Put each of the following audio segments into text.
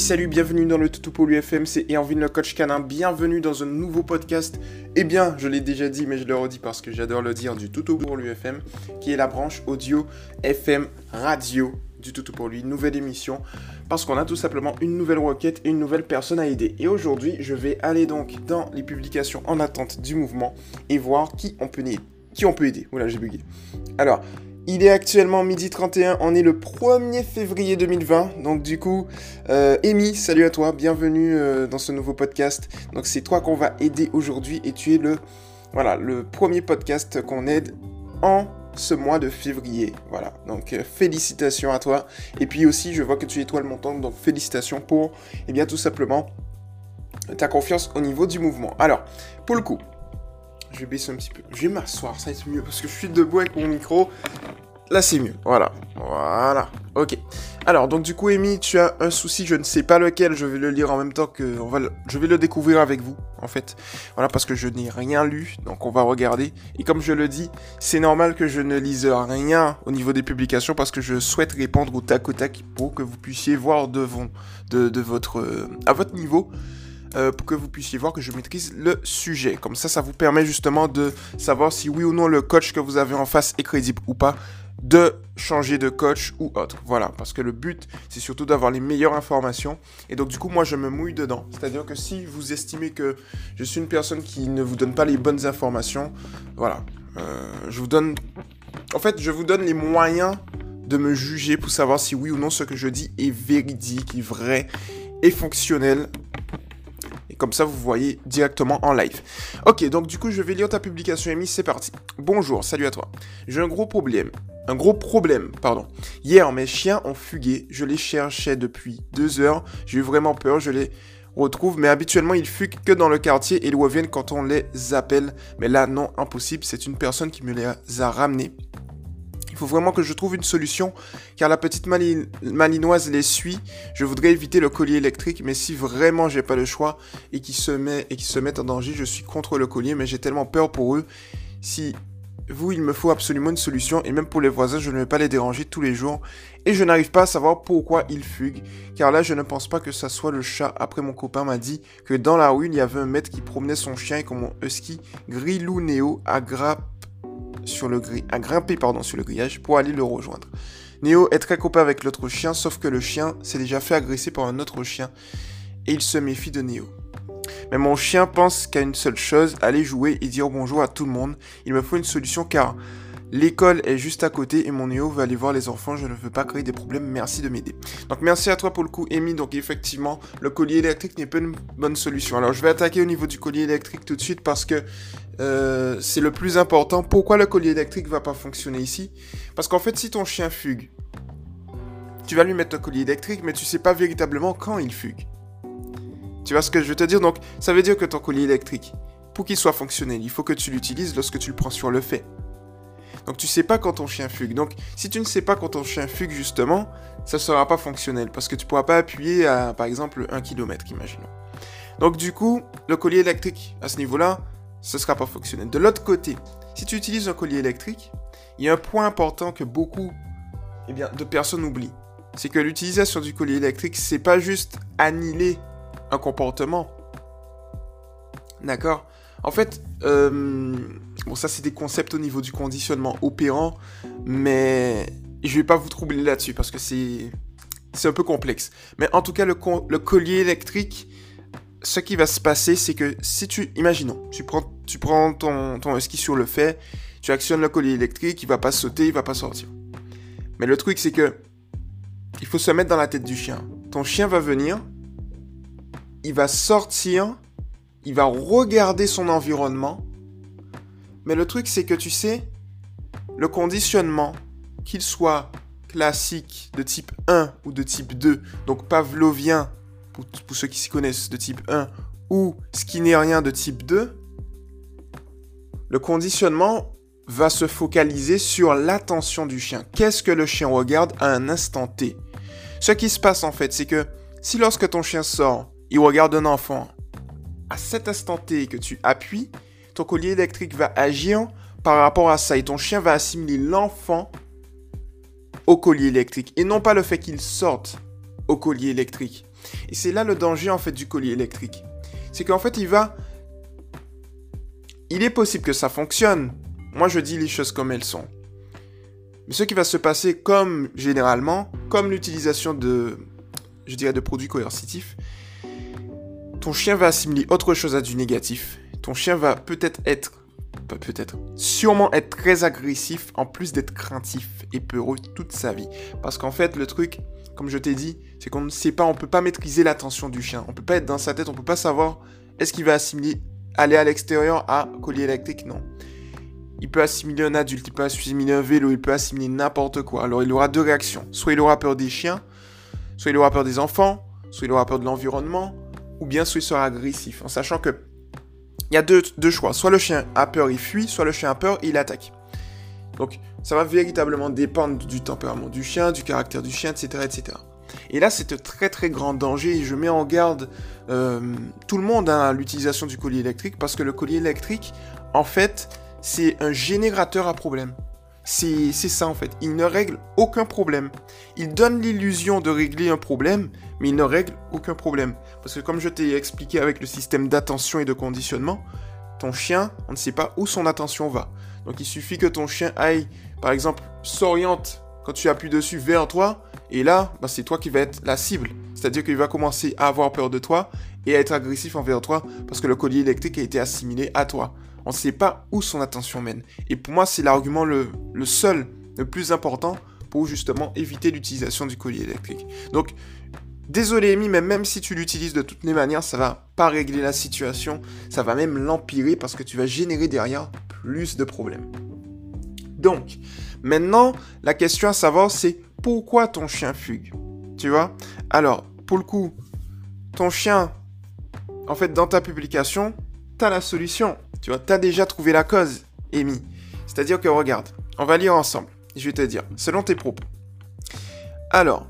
salut, bienvenue dans le Toutou pour l'UFM, c'est Erwin le coach canin, bienvenue dans un nouveau podcast. Eh bien, je l'ai déjà dit, mais je le redis parce que j'adore le dire, du Toutou pour l'UFM, qui est la branche audio FM radio du Toutou pour lui, nouvelle émission, parce qu'on a tout simplement une nouvelle requête et une nouvelle personne à aider. Et aujourd'hui, je vais aller donc dans les publications en attente du mouvement et voir qui on peut aider. Qui on peut aider? Voilà, j'ai bugué. Alors, il est actuellement midi 31, on est le 1er février 2020. Donc du coup, euh, Amy, salut à toi, bienvenue euh, dans ce nouveau podcast. Donc c'est toi qu'on va aider aujourd'hui et tu es le, voilà, le premier podcast qu'on aide en ce mois de février. Voilà, donc euh, félicitations à toi. Et puis aussi, je vois que tu es étoile montante, donc félicitations pour, eh bien tout simplement, ta confiance au niveau du mouvement. Alors, pour le coup, je vais baisser un petit peu. Je vais m'asseoir, ça va être mieux parce que je suis debout avec mon micro. Là, c'est mieux. Voilà. Voilà. Ok. Alors, donc du coup, Amy, tu as un souci, je ne sais pas lequel, je vais le lire en même temps que... On va Je vais le découvrir avec vous, en fait. Voilà, parce que je n'ai rien lu, donc on va regarder. Et comme je le dis, c'est normal que je ne lise rien au niveau des publications, parce que je souhaite répondre au tac au tac pour que vous puissiez voir devant, de, votre... Euh, à votre niveau euh, pour que vous puissiez voir que je maîtrise le sujet. Comme ça, ça vous permet justement de savoir si oui ou non le coach que vous avez en face est crédible ou pas de changer de coach ou autre. Voilà, parce que le but, c'est surtout d'avoir les meilleures informations. Et donc, du coup, moi, je me mouille dedans. C'est-à-dire que si vous estimez que je suis une personne qui ne vous donne pas les bonnes informations, voilà, euh, je vous donne... En fait, je vous donne les moyens de me juger pour savoir si oui ou non ce que je dis est véridique, est vrai, est fonctionnel comme ça, vous voyez directement en live. Ok, donc du coup, je vais lire ta publication, Amy. C'est parti. Bonjour, salut à toi. J'ai un gros problème. Un gros problème, pardon. Hier, mes chiens ont fugué. Je les cherchais depuis deux heures. J'ai eu vraiment peur. Je les retrouve, mais habituellement ils fuguent que dans le quartier et ils reviennent quand on les appelle. Mais là, non, impossible. C'est une personne qui me les a ramenés faut vraiment que je trouve une solution, car la petite malinoise les suit. Je voudrais éviter le collier électrique, mais si vraiment j'ai pas le choix et qu'ils se, met, et se mettent en danger, je suis contre le collier, mais j'ai tellement peur pour eux. Si vous, il me faut absolument une solution, et même pour les voisins, je ne vais pas les déranger tous les jours. Et je n'arrive pas à savoir pourquoi ils fuguent, car là, je ne pense pas que ça soit le chat. Après, mon copain m'a dit que dans la rue, il y avait un maître qui promenait son chien et que mon husky, Grilou Néo, aggrappe sur le gris, à grimper pardon, sur le grillage pour aller le rejoindre. Néo est très copain avec l'autre chien, sauf que le chien s'est déjà fait agresser par un autre chien et il se méfie de Néo. Mais mon chien pense qu'à une seule chose, aller jouer et dire bonjour à tout le monde. Il me faut une solution car L'école est juste à côté et mon Néo va aller voir les enfants. Je ne veux pas créer des problèmes. Merci de m'aider. Donc merci à toi pour le coup, Amy. Donc effectivement, le collier électrique n'est pas une bonne solution. Alors je vais attaquer au niveau du collier électrique tout de suite parce que euh, c'est le plus important. Pourquoi le collier électrique va pas fonctionner ici? Parce qu'en fait, si ton chien fugue, tu vas lui mettre un collier électrique, mais tu sais pas véritablement quand il fugue. Tu vois ce que je veux te dire? Donc ça veut dire que ton collier électrique, pour qu'il soit fonctionnel, il faut que tu l'utilises lorsque tu le prends sur le fait. Donc tu sais pas quand ton chien fugue. Donc si tu ne sais pas quand ton chien fugue justement, ça sera pas fonctionnel parce que tu pourras pas appuyer à par exemple 1 km, imaginons. Donc du coup, le collier électrique à ce niveau-là, ce sera pas fonctionnel. De l'autre côté, si tu utilises un collier électrique, il y a un point important que beaucoup eh bien, de personnes oublient. C'est que l'utilisation du collier électrique, c'est pas juste annihiler un comportement. D'accord? En fait, euh, Bon, ça, c'est des concepts au niveau du conditionnement opérant, mais je vais pas vous troubler là-dessus parce que c'est c'est un peu complexe. Mais en tout cas, le, collier électrique, ce qui va se passer, c'est que si tu, imaginons, tu prends, tu prends ton, ton sur le fait, tu actionnes le collier électrique, il va pas sauter, il va pas sortir. Mais le truc, c'est que il faut se mettre dans la tête du chien. Ton chien va venir, il va sortir, il va regarder son environnement, mais le truc, c'est que tu sais, le conditionnement, qu'il soit classique de type 1 ou de type 2, donc pavlovien, pour, pour ceux qui s'y connaissent, de type 1, ou skinnérien de type 2, le conditionnement va se focaliser sur l'attention du chien. Qu'est-ce que le chien regarde à un instant T? Ce qui se passe en fait, c'est que si lorsque ton chien sort, il regarde un enfant, à cet instant T que tu appuies, ton collier électrique va agir par rapport à ça et ton chien va assimiler l'enfant au collier électrique et non pas le fait qu'il sorte au collier électrique. Et c'est là le danger en fait du collier électrique. C'est qu'en fait il va... Il est possible que ça fonctionne. Moi je dis les choses comme elles sont. Mais ce qui va se passer comme généralement, comme l'utilisation de, je dirais, de produits coercitifs, ton chien va assimiler autre chose à du négatif. Ton chien va peut-être être peut-être, sûrement être très agressif en plus d'être craintif et peureux toute sa vie. Parce qu'en fait, le truc, comme je t'ai dit, c'est qu'on ne sait pas, on peut pas maîtriser l'attention du chien. On peut pas être dans sa tête, on peut pas savoir est-ce qu'il va assimiler, aller à l'extérieur à collier électrique, non. Il peut assimiler un adulte, il peut assimiler un vélo, il peut assimiler n'importe quoi. Alors il aura deux réactions. Soit il aura peur des chiens, soit il aura peur des enfants, soit il aura peur de l'environnement, ou bien soit il sera agressif, en sachant que il y a deux, choix. Soit le chien a peur, il fuit, soit le chien a peur, il attaque. Donc, ça va véritablement dépendre du tempérament du chien, du caractère du chien, etc. etc. Et là, c'est un très très grand danger et je mets en garde euh, tout le monde hein, à l'utilisation du collier électrique parce que le collier électrique, en fait, c'est un générateur à problème. C'est ça en fait. Il ne règle aucun problème. Il donne l'illusion de régler un problème, mais il ne règle aucun problème. Parce que comme je t'ai expliqué avec le système d'attention et de conditionnement, ton chien, on ne sait pas où son attention va. Donc il suffit que ton chien aille, par exemple, s'oriente quand tu appuies dessus vers toi, et là, bah, c'est toi qui vas être la cible. C'est-à-dire qu'il va commencer à avoir peur de toi et à être agressif envers toi parce que le collier électrique a été assimilé à toi. On ne sait pas où son attention mène. Et pour moi, c'est l'argument le, seul, le plus important pour justement éviter l'utilisation du collier électrique. Donc, Désolé Amy, mais même si tu l'utilises de toutes les manières, ça va pas régler la situation, ça va même l'empirer parce que tu vas générer derrière plus de problèmes. Donc, maintenant, la question à savoir c'est pourquoi ton chien fugue? Tu vois? Alors, pour le coup, ton chien, en fait, dans ta publication, tu as la solution. Tu vois, tu as déjà trouvé la cause, Amy. C'est-à-dire que, regarde, on va lire ensemble. Je vais te dire, selon tes propos. Alors,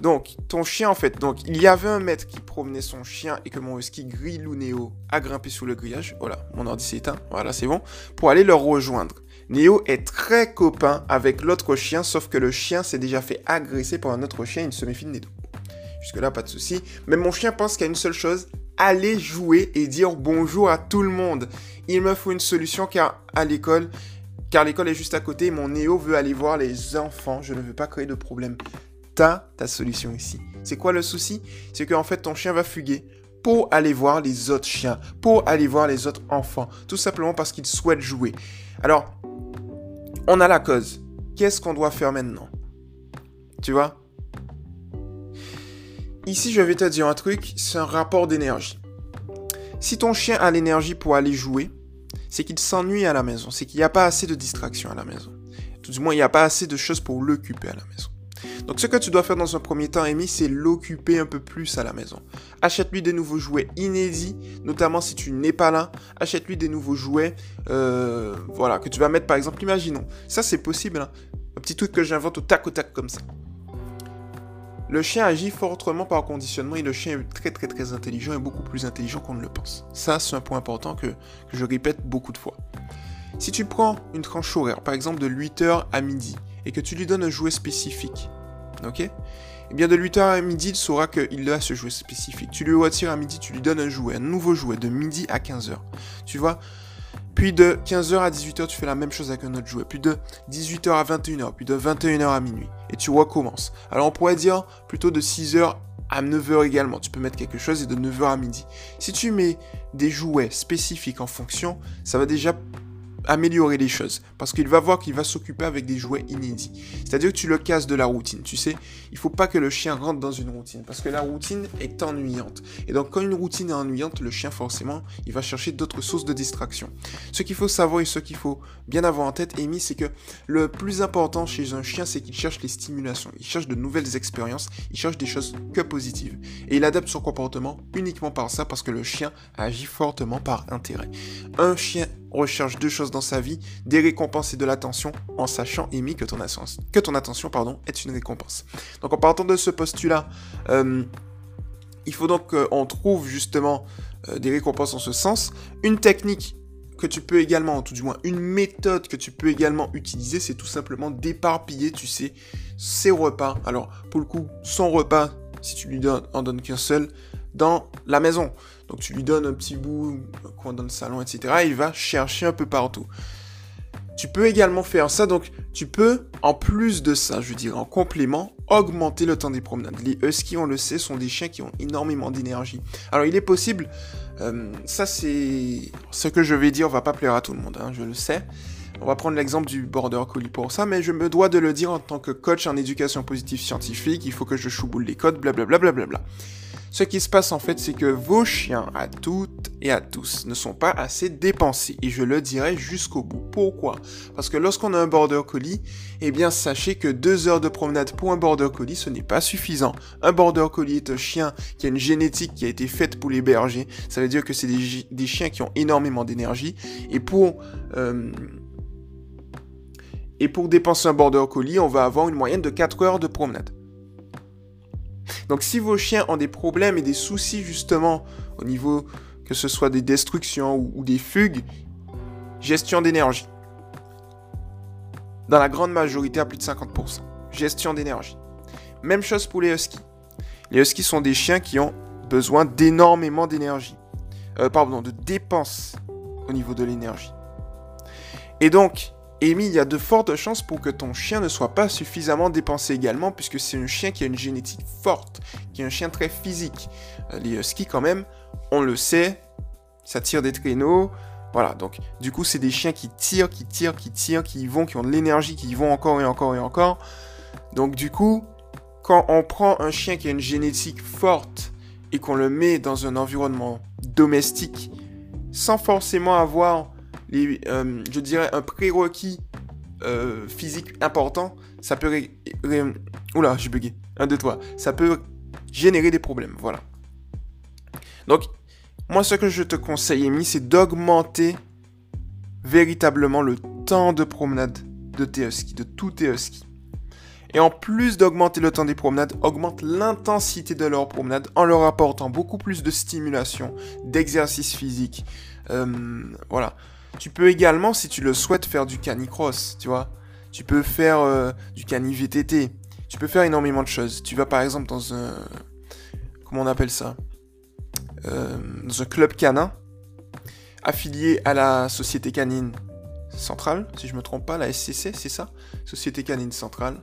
donc, ton chien, en fait, donc, il y avait un maître qui promenait son chien et que mon husky grille Néo a grimpé sous le grillage. Voilà, mon ordi s'est éteint. Voilà, c'est bon. Pour aller le rejoindre. Néo est très copain avec l'autre chien, sauf que le chien s'est déjà fait agresser par un autre chien. Il se méfie de Néo. Jusque-là, pas de souci. Mais mon chien pense qu'il y a une seule chose aller jouer et dire bonjour à tout le monde. Il me faut une solution car à l'école, car l'école est juste à côté. Mon Néo veut aller voir les enfants. Je ne veux pas créer de problème ta solution ici. C'est quoi le souci? C'est qu'en fait, ton chien va fuguer pour aller voir les autres chiens, pour aller voir les autres enfants, tout simplement parce qu'il souhaite jouer. Alors, on a la cause. Qu'est-ce qu'on doit faire maintenant? Tu vois? Ici, je vais te dire un truc, c'est un rapport d'énergie. Si ton chien a l'énergie pour aller jouer, c'est qu'il s'ennuie à la maison, c'est qu'il n'y a pas assez de distractions à la maison. Tout du moins, il n'y a pas assez de choses pour l'occuper à la maison. Donc ce que tu dois faire dans un premier temps, Amy, c'est l'occuper un peu plus à la maison. Achète-lui des nouveaux jouets inédits, notamment si tu n'es pas là. Achète-lui des nouveaux jouets, euh, voilà, que tu vas mettre par exemple, imaginons. Ça c'est possible, hein. un petit truc que j'invente au tac au tac comme ça. Le chien agit fortement par conditionnement et le chien est très très très intelligent et beaucoup plus intelligent qu'on ne le pense. Ça c'est un point important que, je répète beaucoup de fois. Si tu prends une tranche horaire, par exemple de 8h à midi, et que tu lui donnes un jouet spécifique, ok? Eh bien, de 8h à midi, il saura qu'il a ce jouet spécifique. Tu lui retires à midi, tu lui donnes un jouet, un nouveau jouet, de midi à 15h. Tu vois Puis de 15h à 18h, tu fais la même chose avec un autre jouet. Puis de 18h à 21h, puis de 21h à minuit. Et tu recommences. Alors, on pourrait dire plutôt de 6h à 9h également. Tu peux mettre quelque chose et de 9h à midi. Si tu mets des jouets spécifiques en fonction, ça va déjà améliorer les choses. Parce qu'il va voir qu'il va s'occuper avec des jouets inédits. C'est-à-dire que tu le casses de la routine. Tu sais, il faut pas que le chien rentre dans une routine. Parce que la routine est ennuyante. Et donc, quand une routine est ennuyante, le chien, forcément, il va chercher d'autres sources de distraction. Ce qu'il faut savoir et ce qu'il faut bien avoir en tête, Amy, c'est que le plus important chez un chien, c'est qu'il cherche les stimulations. Il cherche de nouvelles expériences. Il cherche des choses que positives. Et il adapte son comportement uniquement par ça parce que le chien agit fortement par intérêt. Un chien recherche deux choses dans sa vie, des récompenses et de l'attention, en sachant, Amy, que ton, attention pardon, est une récompense. Donc en partant de ce postulat, euh, il faut donc qu'on trouve justement euh, des récompenses en ce sens. Une technique que tu peux également, tout du moins une méthode que tu peux également utiliser, c'est tout simplement d'éparpiller, tu sais, ses repas. Alors, pour le coup, son repas, si tu lui donnes, en donnes qu'un seul, dans la maison. Donc tu lui donnes un petit bout, un coin dans le salon, etc. il va chercher un peu partout. Tu peux également faire ça, donc tu peux, en plus de ça, je dirais en complément, augmenter le temps des promenades. Les huskies, on le sait, sont des chiens qui ont énormément d'énergie. Alors il est possible, euh, ça c'est ce que je vais dire, va pas plaire à tout le monde, hein, je le sais. On va prendre l'exemple du border collie pour ça, mais je me dois de le dire en tant que coach en éducation positive scientifique, il faut que je chouboule les codes, blablabla. Bla bla bla ce qui se passe en fait, c'est que vos chiens, à toutes et à tous, ne sont pas assez dépensés. Et je le dirai jusqu'au bout. Pourquoi? Parce que lorsqu'on a un border collie, eh bien sachez que deux heures de promenade pour un border collie, ce n'est pas suffisant. Un border collie est un chien qui a une génétique qui a été faite pour les bergers. Ça veut dire que c'est des, chiens qui ont énormément d'énergie. Et pour... Euh, et pour dépenser un border collie, on va avoir une moyenne de 4 heures de promenade. Donc si vos chiens ont des problèmes et des soucis justement au niveau que ce soit des destructions ou, des fugues, gestion d'énergie. Dans la grande majorité à plus de 50%. Gestion d'énergie. Même chose pour les huskies. Les huskies sont des chiens qui ont besoin d'énormément d'énergie. Euh, pardon, de dépenses au niveau de l'énergie. Et donc, Amy, il y a de fortes chances pour que ton chien ne soit pas suffisamment dépensé également, puisque c'est un chien qui a une génétique forte, qui est un chien très physique. Euh, les huskies, quand même, on le sait, ça tire des traîneaux. Voilà, donc du coup, c'est des chiens qui tirent, qui tirent, qui tirent, qui y vont, qui ont de l'énergie, qui y vont encore et encore et encore. Donc du coup, quand on prend un chien qui a une génétique forte et qu'on le met dans un environnement domestique, sans forcément avoir euh, je dirais, un prérequis euh, physique important, ça peut... J'ai. Un. Ça peut générer des problèmes, voilà. Donc, moi, ce que je te conseille, Amy, c'est d'augmenter véritablement le temps de promenade de tes de tous tes. Et en plus d'augmenter le temps des promenades, augmente l'intensité de leurs promenades en leur apportant beaucoup plus de stimulation, d'exercice physique. Euh, voilà. Tu peux également, si tu le souhaites, faire du canicross, tu vois. Tu peux faire euh, du cani VTT. Tu peux faire énormément de choses. Tu vas par exemple dans un... Comment on appelle ça euh, Dans un club canin affilié à la Société Canine Centrale, si je me trompe pas, la SCC, c'est ça? Société Canine Centrale.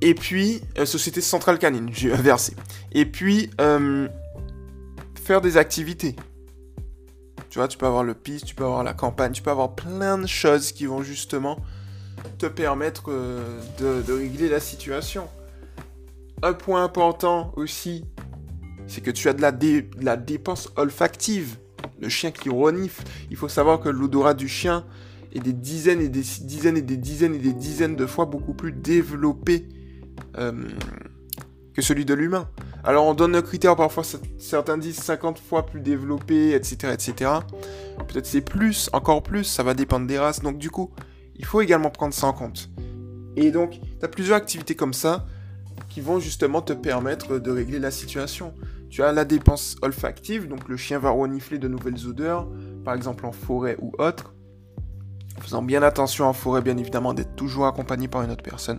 Et puis, euh, Société Centrale Canine, j'ai inversé. Et puis, faire des activités. Tu vois, tu peux avoir le piste, tu peux avoir la campagne, tu peux avoir plein de choses qui vont justement te permettre euh, de, régler la situation. Un point important aussi, c'est que tu as de la, la dépense olfactive. Le chien qui renifle. Il faut savoir que l'odorat du chien est des dizaines et des dizaines et des dizaines et des dizaines de fois beaucoup plus développé euh, que celui de l'humain. Alors on donne un critère, parfois certains disent 50 fois plus développé, etc. etc. Peut-être c'est plus, encore plus, ça va dépendre des races. Donc du coup, il faut également prendre ça en compte. Et donc, tu as plusieurs activités comme ça qui vont justement te permettre de régler la situation. Tu as la dépense olfactive, donc le chien va renifler de nouvelles odeurs, par exemple en forêt ou autre. Faisant bien attention en forêt, bien évidemment, d'être toujours accompagné par une autre personne.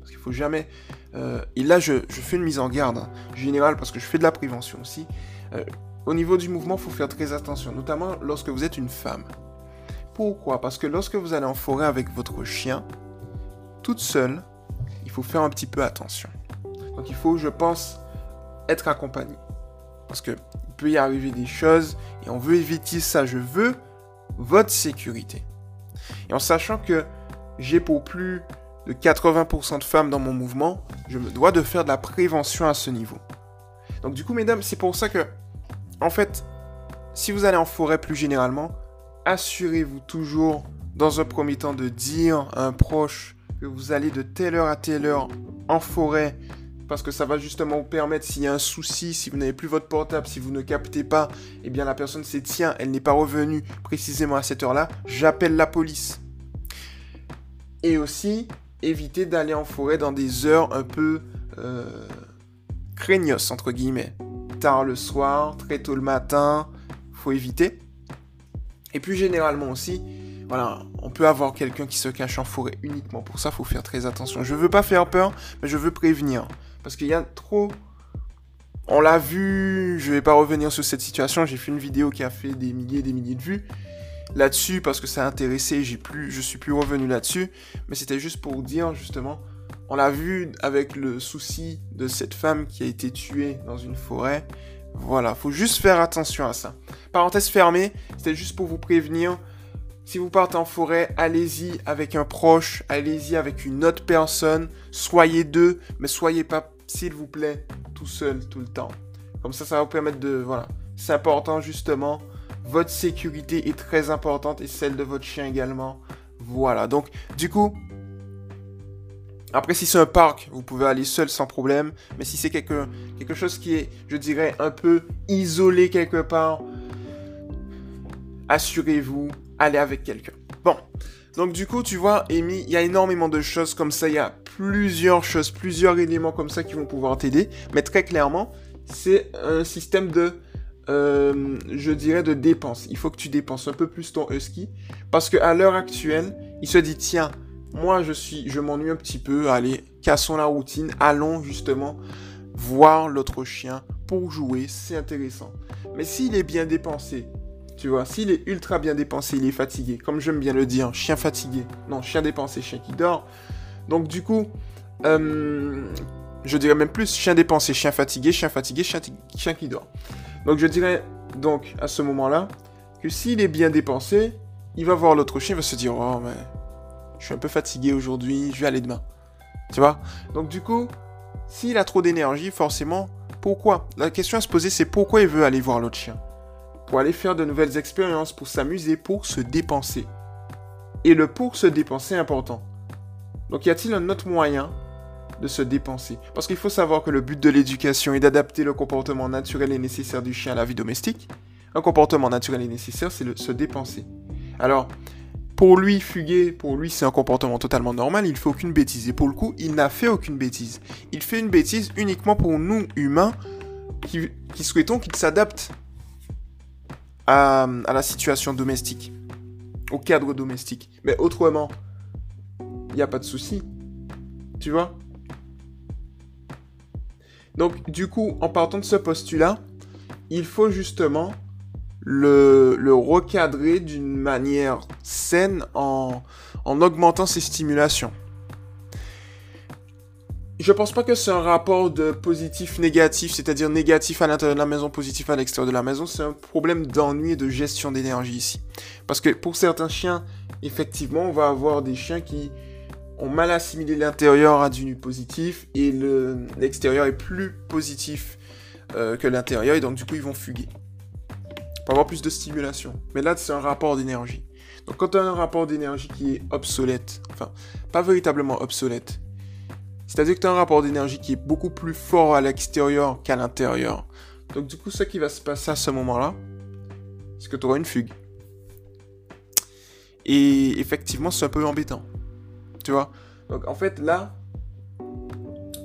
Parce qu'il faut jamais euh, et là, je, fais une mise en garde hein, générale parce que je fais de la prévention aussi. Euh, au niveau du mouvement, il faut faire très attention, notamment lorsque vous êtes une femme. Pourquoi? Parce que lorsque vous allez en forêt avec votre chien, toute seule, il faut faire un petit peu attention. Donc il faut, je pense, être accompagné. Parce qu'il peut y arriver des choses et on veut éviter ça. Je veux votre sécurité. Et en sachant que j'ai pour plus de 80% de femmes dans mon mouvement, je me dois de faire de la prévention à ce niveau. Donc du coup, mesdames, c'est pour ça que, en fait, si vous allez en forêt plus généralement, assurez-vous toujours, dans un premier temps, de dire à un proche que vous allez de telle heure à telle heure en forêt, parce que ça va justement vous permettre, s'il y a un souci, si vous n'avez plus votre portable, si vous ne captez pas, eh bien la personne sait, tiens, elle n'est pas revenue précisément à cette heure-là, j'appelle la police. Et aussi, éviter d'aller en forêt dans des heures un peu euh, craignos, entre guillemets. Tard le soir, très tôt le matin, faut éviter. Et puis généralement aussi, voilà, on peut avoir quelqu'un qui se cache en forêt uniquement pour ça, faut faire très attention. Je veux pas faire peur, mais je veux prévenir. Parce qu'il y a trop... On l'a vu, je vais pas revenir sur cette situation, j'ai fait une vidéo qui a fait des milliers et des milliers de vues là-dessus parce que ça a intéressé, j'ai plus, je suis plus revenu là-dessus, mais c'était juste pour dire justement, on l'a vu avec le souci de cette femme qui a été tuée dans une forêt. Voilà, faut juste faire attention à ça. Parenthèse fermée, c'était juste pour vous prévenir. Si vous partez en forêt, allez-y avec un proche, allez-y avec une autre personne, soyez deux, mais soyez pas, s'il vous plaît, tout seul tout le temps. Comme ça, ça va vous permettre de, voilà, c'est important justement. Votre sécurité est très importante et celle de votre chien également. Voilà, donc du coup, après si c'est un parc, vous pouvez aller seul sans problème. Mais si c'est quelque, quelque chose qui est, je dirais, un peu isolé quelque part, assurez-vous aller avec quelqu'un. Bon, donc du coup, tu vois, Amy, il y a énormément de choses comme ça, il y a plusieurs choses, plusieurs éléments comme ça qui vont pouvoir t'aider, mais très clairement, c'est un système de, euh, je dirais, de dépenses. Il faut que tu dépenses un peu plus ton husky, parce qu'à l'heure actuelle, il se dit, tiens, moi je suis, je m'ennuie un petit peu, allez, cassons la routine, allons justement voir l'autre chien pour jouer, c'est intéressant. Mais s'il est bien dépensé, tu vois, s'il est ultra bien dépensé, il est fatigué. Comme j'aime bien le dire, chien fatigué. Non, chien dépensé, chien qui dort. Donc du coup, euh, je dirais même plus chien dépensé, chien fatigué, chien fatigué, chien, qui dort. Donc je dirais donc à ce moment-là que s'il est bien dépensé, il va voir l'autre chien, il va se dire oh mais je suis un peu fatigué aujourd'hui, je vais aller demain. Tu vois? Donc du coup, s'il a trop d'énergie, forcément, pourquoi? La question à se poser, c'est pourquoi il veut aller voir l'autre chien? Pour aller faire de nouvelles expériences, pour s'amuser, pour se dépenser. Et le pour se dépenser est important. Donc y a-t-il un autre moyen de se dépenser? Parce qu'il faut savoir que le but de l'éducation est d'adapter le comportement naturel et nécessaire du chien à la vie domestique. Un comportement naturel et nécessaire, c'est le se dépenser. Alors, pour lui, fuguer, pour lui, c'est un comportement totalement normal, il fait aucune bêtise. Et pour le coup, il n'a fait aucune bêtise. Il fait une bêtise uniquement pour nous, humains, qui souhaitons qu'il s'adapte à, la situation domestique, au cadre domestique. Mais autrement, il n'y a pas de souci. Tu vois? Donc, du coup, en partant de ce postulat, il faut justement le, le recadrer d'une manière saine en, en augmentant ses stimulations je pense pas que c'est un rapport de positif-négatif, c'est-à-dire négatif à l'intérieur de la maison, positif à l'extérieur de la maison. C'est un problème d'ennui et de gestion d'énergie ici. Parce que pour certains chiens, effectivement, on va avoir des chiens qui ont mal assimilé l'intérieur à du positif et l'extérieur est plus positif euh, que l'intérieur et donc du coup ils vont fuguer. Pour avoir plus de stimulation. Mais là, c'est un rapport d'énergie. Donc quand tu as un rapport d'énergie qui est obsolète, enfin, pas véritablement obsolète, c'est-à-dire que tu as un rapport d'énergie qui est beaucoup plus fort à l'extérieur qu'à l'intérieur. Donc du coup, ce qui va se passer à ce moment-là, c'est que tu auras une fugue. Et effectivement, c'est un peu embêtant. Tu vois? Donc en fait, là,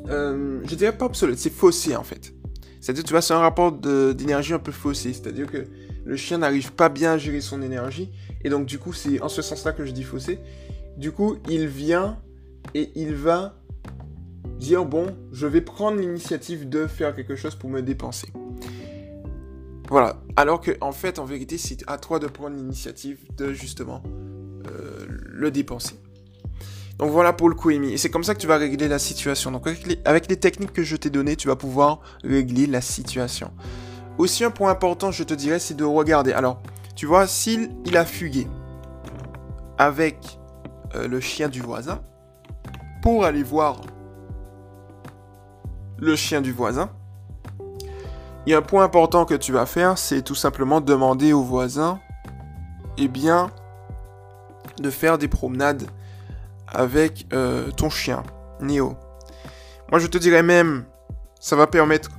euh, je dirais pas obsolète, c'est faussé en fait. C'est-à-dire, tu vois, c'est un rapport d'énergie un peu faussé. C'est-à-dire que le chien n'arrive pas bien à gérer son énergie. Et donc, du coup, c'est en ce sens-là que je dis faussé. Du coup, il vient et il va dire bon, je vais prendre l'initiative de faire quelque chose pour me dépenser. Voilà. Alors que en fait, en vérité, c'est à toi de prendre l'initiative de justement euh, le dépenser. Donc voilà pour le coup, Et c'est comme ça que tu vas régler la situation. Donc avec les, techniques que je t'ai données, tu vas pouvoir régler la situation. Aussi un point important, je te dirais, c'est de regarder. Alors, tu vois, s'il il a fugué avec euh, le chien du voisin pour aller voir le chien du voisin. Il a un point important que tu vas faire, c'est tout simplement demander au voisin, eh bien, de faire des promenades avec euh, ton chien, Néo. Moi, je te dirais même, ça va permettre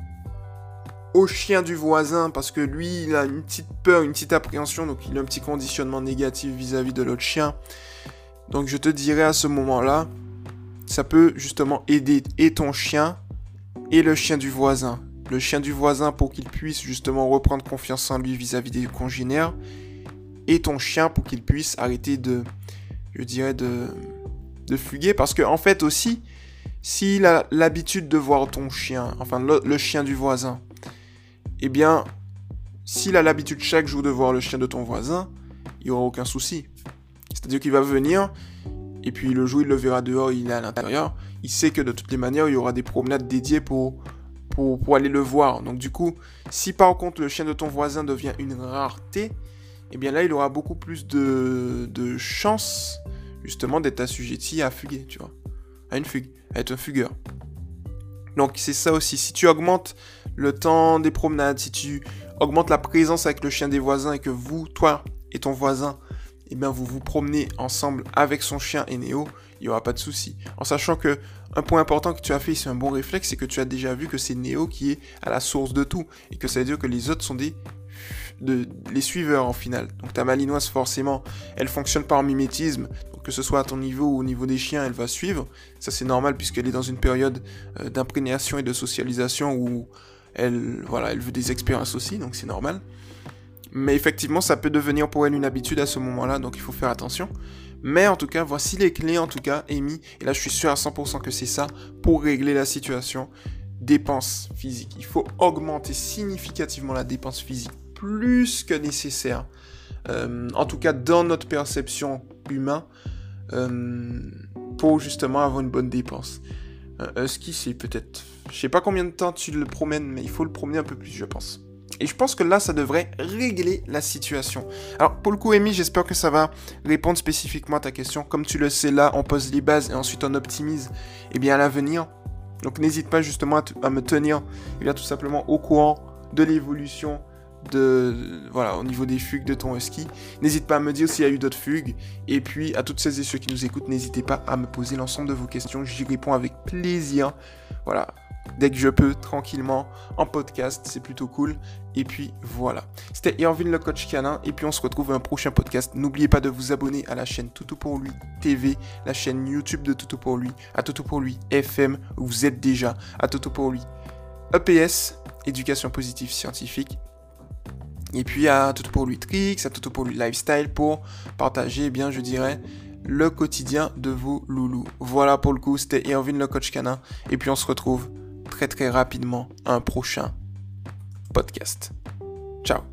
au chien du voisin, parce que lui, il a une petite peur, une petite appréhension, donc il a un petit conditionnement négatif vis-à-vis -vis de l'autre chien. Donc je te dirais à ce moment-là, ça peut justement aider et ton chien et le chien du voisin. Le chien du voisin pour qu'il puisse justement reprendre confiance en lui vis-à-vis des congénères. et ton chien pour qu'il puisse arrêter de, je dirais, de, de fuguer. Parce que en fait aussi, s'il a l'habitude de voir ton chien, enfin le, chien du voisin, eh bien, s'il a l'habitude chaque jour de voir le chien de ton voisin, il n'y aura aucun souci. C'est-à-dire qu'il va venir, et puis le jour il le verra dehors, il est à l'intérieur, il sait que de toutes les manières, il y aura des promenades dédiées pour, aller le voir. Donc du coup, si par contre le chien de ton voisin devient une rareté, eh bien là, il aura beaucoup plus de, de chances, justement, d'être assujetti à fuguer, tu vois. À une fugue, à être un fugueur. Donc c'est ça aussi. Si tu augmentes le temps des promenades, si tu augmentes la présence avec le chien des voisins et que vous, toi et ton voisin, eh bien vous vous promenez ensemble avec son chien et Néo, il n'y aura pas de souci. En sachant que un point important que tu as fait, c'est un bon réflexe, c'est que tu as déjà vu que c'est Néo qui est à la source de tout. Et que ça veut dire que les autres sont des de, les suiveurs en final. Donc ta malinoise forcément, elle fonctionne par mimétisme. Que ce soit à ton niveau ou au niveau des chiens, elle va suivre. Ça c'est normal puisqu'elle est dans une période euh, d'imprégnation et de socialisation où elle, voilà, elle veut des expériences aussi, donc c'est normal. Mais effectivement, ça peut devenir pour elle une habitude à ce moment-là, donc il faut faire attention. Mais en tout cas, voici les clés, en tout cas, Amy. Et là, je suis sûr à 100% que c'est ça pour régler la situation. Dépenses physiques. Il faut augmenter significativement la dépense physique plus que nécessaire. Euh, en tout cas, dans notre perception humaine, euh, pour justement avoir une bonne dépense. Un husky, c'est peut-être. Je sais pas combien de temps tu le promènes, mais il faut le promener un peu plus, je pense. Et je pense que là, ça devrait régler la situation. Alors, pour le coup, Amy, j'espère que ça va répondre spécifiquement à ta question. Comme tu le sais, là, on pose les bases et ensuite on optimise eh bien, à l'avenir. Donc, n'hésite pas justement à, me tenir eh bien, tout simplement au courant de l'évolution de, voilà, au niveau des fugues de ton husky. N'hésite pas à me dire s'il y a eu d'autres fugues. Et puis, à toutes celles et ceux qui nous écoutent, n'hésitez pas à me poser l'ensemble de vos questions. J'y réponds avec plaisir. Voilà, dès que je peux, tranquillement, en podcast. C'est plutôt cool. Et puis, voilà. C'était Irvin le coach canin. Et puis, on se retrouve dans un prochain podcast. N'oubliez pas de vous abonner à la chaîne Toutou pour lui TV, la chaîne YouTube de Toutou pour lui, à Toutou pour lui FM, où vous êtes déjà, à Toutou pour lui EPS, éducation positive scientifique et puis à Toto pour lui Tricks, à Toto pour lui Lifestyle pour partager, eh bien je dirais, le quotidien de vos loulous. Voilà pour le coup, c'était Irvin le coach canin. Et puis on se retrouve très très rapidement un prochain podcast. Ciao